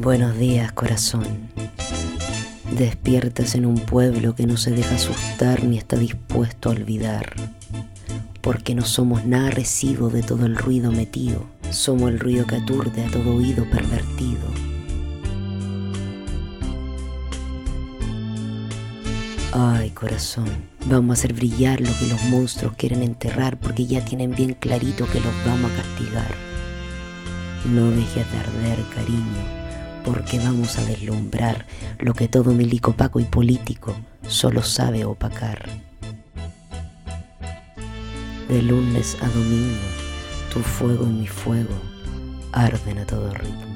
Buenos días, corazón. Despiertas en un pueblo que no se deja asustar ni está dispuesto a olvidar, porque no somos nada recibo de todo el ruido metido, somos el ruido que aturde a todo oído pervertido. Ay, corazón, vamos a hacer brillar lo que los monstruos quieren enterrar porque ya tienen bien clarito que los vamos a castigar. No dejes de arder, cariño, porque vamos a deslumbrar lo que todo milico paco y político solo sabe opacar. De lunes a domingo, tu fuego y mi fuego arden a todo ritmo.